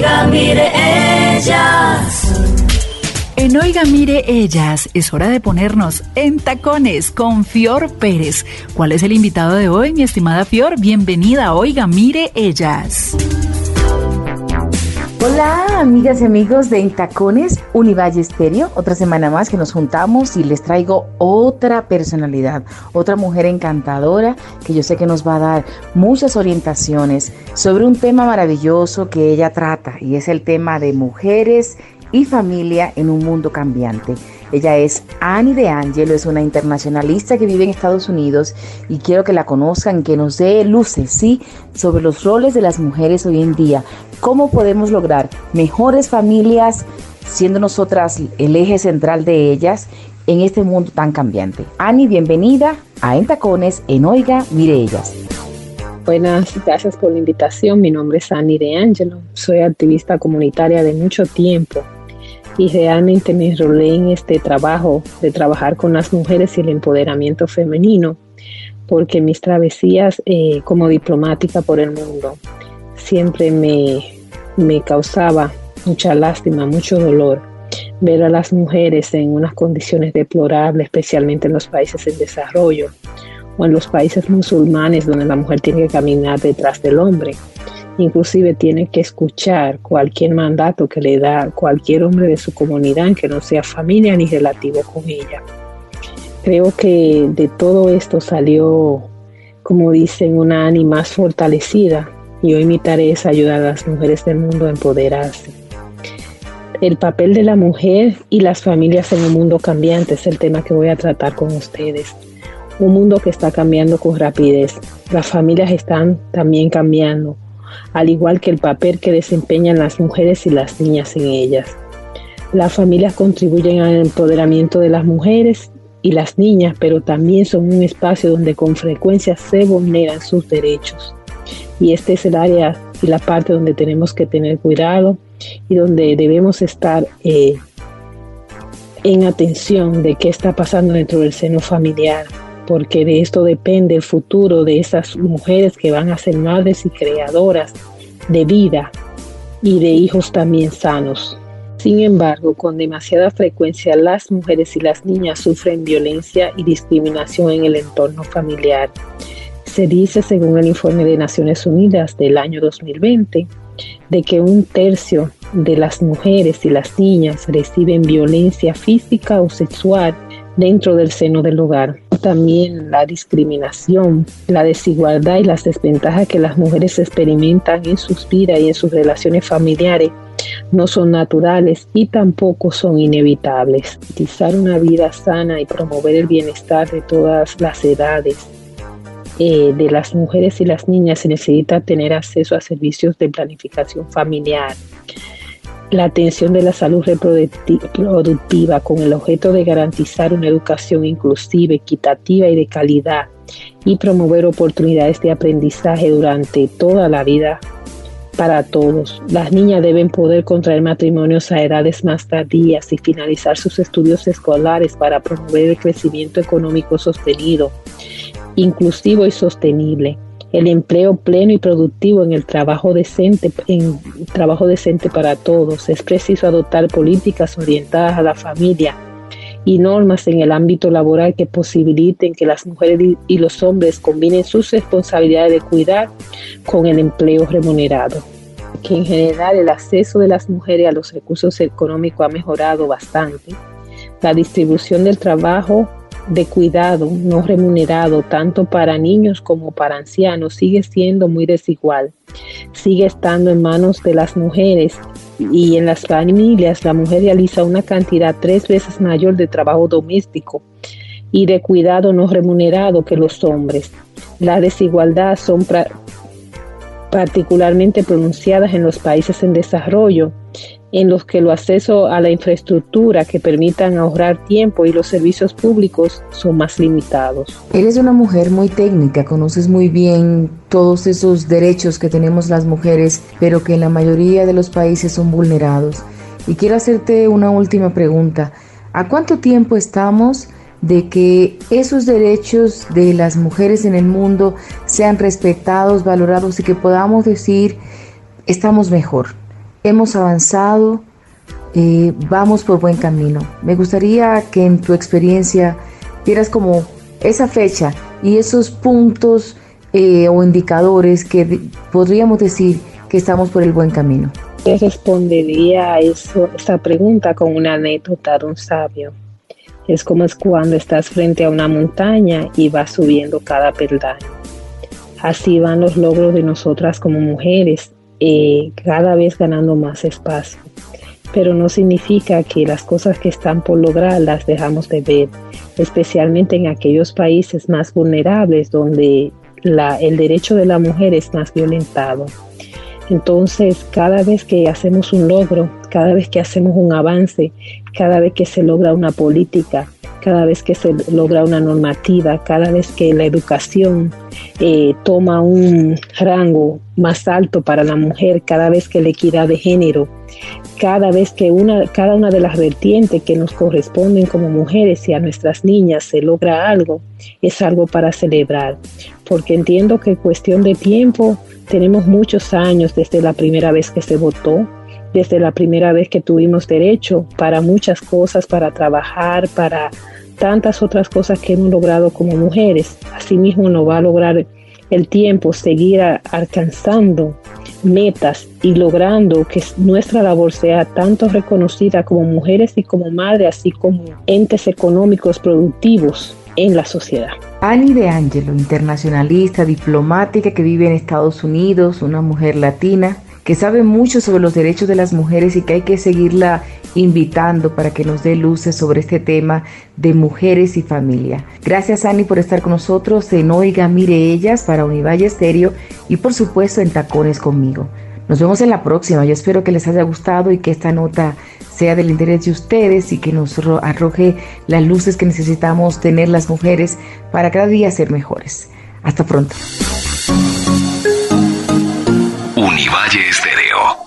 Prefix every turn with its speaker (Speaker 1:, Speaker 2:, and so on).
Speaker 1: Oiga, mire ellas.
Speaker 2: En Oiga Mire Ellas es hora de ponernos en tacones con Fior Pérez. ¿Cuál es el invitado de hoy, mi estimada Fior? Bienvenida a Oiga Mire Ellas.
Speaker 3: Hola, amigas y amigos de Intacones Univalle Estéreo. Otra semana más que nos juntamos y les traigo otra personalidad, otra mujer encantadora que yo sé que nos va a dar muchas orientaciones sobre un tema maravilloso que ella trata y es el tema de mujeres y familia en un mundo cambiante. Ella es Annie de Angelo, es una internacionalista que vive en Estados Unidos y quiero que la conozcan, que nos dé luces, sí, sobre los roles de las mujeres hoy en día. ¿Cómo podemos lograr mejores familias siendo nosotras el eje central de ellas en este mundo tan cambiante? Annie, bienvenida a Entacones en Oiga, mire ellas.
Speaker 4: Buenas, gracias por la invitación. Mi nombre es Annie de Angelo. Soy activista comunitaria de mucho tiempo y realmente me enrolé en este trabajo de trabajar con las mujeres y el empoderamiento femenino, porque mis travesías eh, como diplomática por el mundo siempre me, me causaba mucha lástima, mucho dolor ver a las mujeres en unas condiciones deplorables, especialmente en los países en desarrollo o en los países musulmanes donde la mujer tiene que caminar detrás del hombre inclusive tiene que escuchar cualquier mandato que le da cualquier hombre de su comunidad que no sea familia ni relativo con ella. Creo que de todo esto salió, como dicen, una Ani más fortalecida y hoy mi tarea es ayudar a las mujeres del mundo a empoderarse. El papel de la mujer y las familias en un mundo cambiante es el tema que voy a tratar con ustedes. Un mundo que está cambiando con rapidez. Las familias están también cambiando al igual que el papel que desempeñan las mujeres y las niñas en ellas. Las familias contribuyen al empoderamiento de las mujeres y las niñas, pero también son un espacio donde con frecuencia se vulneran sus derechos. Y este es el área y la parte donde tenemos que tener cuidado y donde debemos estar eh, en atención de qué está pasando dentro del seno familiar, porque de esto depende el futuro de esas mujeres que van a ser madres y creadoras de vida y de hijos también sanos. Sin embargo, con demasiada frecuencia las mujeres y las niñas sufren violencia y discriminación en el entorno familiar. Se dice, según el informe de Naciones Unidas del año 2020, de que un tercio de las mujeres y las niñas reciben violencia física o sexual dentro del seno del hogar. También la discriminación, la desigualdad y las desventajas que las mujeres experimentan en sus vidas y en sus relaciones familiares no son naturales y tampoco son inevitables. Utilizar una vida sana y promover el bienestar de todas las edades eh, de las mujeres y las niñas se necesita tener acceso a servicios de planificación familiar, la atención de la salud reproductiva con el objeto de garantizar una educación inclusiva, equitativa y de calidad y promover oportunidades de aprendizaje durante toda la vida para todos. Las niñas deben poder contraer matrimonios a edades más tardías y finalizar sus estudios escolares para promover el crecimiento económico sostenido, inclusivo y sostenible el empleo pleno y productivo en el trabajo decente, en trabajo decente para todos. Es preciso adoptar políticas orientadas a la familia y normas en el ámbito laboral que posibiliten que las mujeres y los hombres combinen sus responsabilidades de cuidar con el empleo remunerado. Que en general el acceso de las mujeres a los recursos económicos ha mejorado bastante. La distribución del trabajo de cuidado no remunerado tanto para niños como para ancianos sigue siendo muy desigual. Sigue estando en manos de las mujeres y en las familias la mujer realiza una cantidad tres veces mayor de trabajo doméstico y de cuidado no remunerado que los hombres. La desigualdad son particularmente pronunciadas en los países en desarrollo en los que el acceso a la infraestructura que permitan ahorrar tiempo y los servicios públicos son más limitados.
Speaker 3: Eres una mujer muy técnica, conoces muy bien todos esos derechos que tenemos las mujeres, pero que en la mayoría de los países son vulnerados. Y quiero hacerte una última pregunta. ¿A cuánto tiempo estamos de que esos derechos de las mujeres en el mundo sean respetados, valorados y que podamos decir estamos mejor? Hemos avanzado, eh, vamos por buen camino. Me gustaría que en tu experiencia dieras como esa fecha y esos puntos eh, o indicadores que podríamos decir que estamos por el buen camino.
Speaker 4: Te respondería a eso, esa pregunta con una anécdota de un sabio. Es como es cuando estás frente a una montaña y vas subiendo cada peldaño. Así van los logros de nosotras como mujeres, eh, cada vez ganando más espacio. Pero no significa que las cosas que están por lograr las dejamos de ver, especialmente en aquellos países más vulnerables donde el derecho de la mujer es más violentado. Entonces, cada vez que hacemos un logro, cada vez que hacemos un avance, cada vez que se logra una política, cada vez que se logra una normativa, cada vez que la educación eh, toma un rango más alto para la mujer, cada vez que la equidad de género, cada vez que una, cada una de las vertientes que nos corresponden como mujeres y a nuestras niñas se logra algo, es algo para celebrar, porque entiendo que cuestión de tiempo tenemos muchos años desde la primera vez que se votó, desde la primera vez que tuvimos derecho para muchas cosas, para trabajar, para tantas otras cosas que hemos logrado como mujeres. Asimismo nos va a lograr el tiempo seguir alcanzando metas y logrando que nuestra labor sea tanto reconocida como mujeres y como madres, así como entes económicos productivos en la sociedad.
Speaker 3: Annie de Angelo, internacionalista, diplomática que vive en Estados Unidos, una mujer latina que sabe mucho sobre los derechos de las mujeres y que hay que seguirla invitando para que nos dé luces sobre este tema de mujeres y familia. Gracias Annie por estar con nosotros en Oiga Mire Ellas para Univalle Estéreo y por supuesto en Tacones conmigo. Nos vemos en la próxima. Yo espero que les haya gustado y que esta nota sea del interés de ustedes y que nos arroje las luces que necesitamos tener las mujeres para cada día ser mejores. Hasta pronto.
Speaker 5: Valle Estéreo.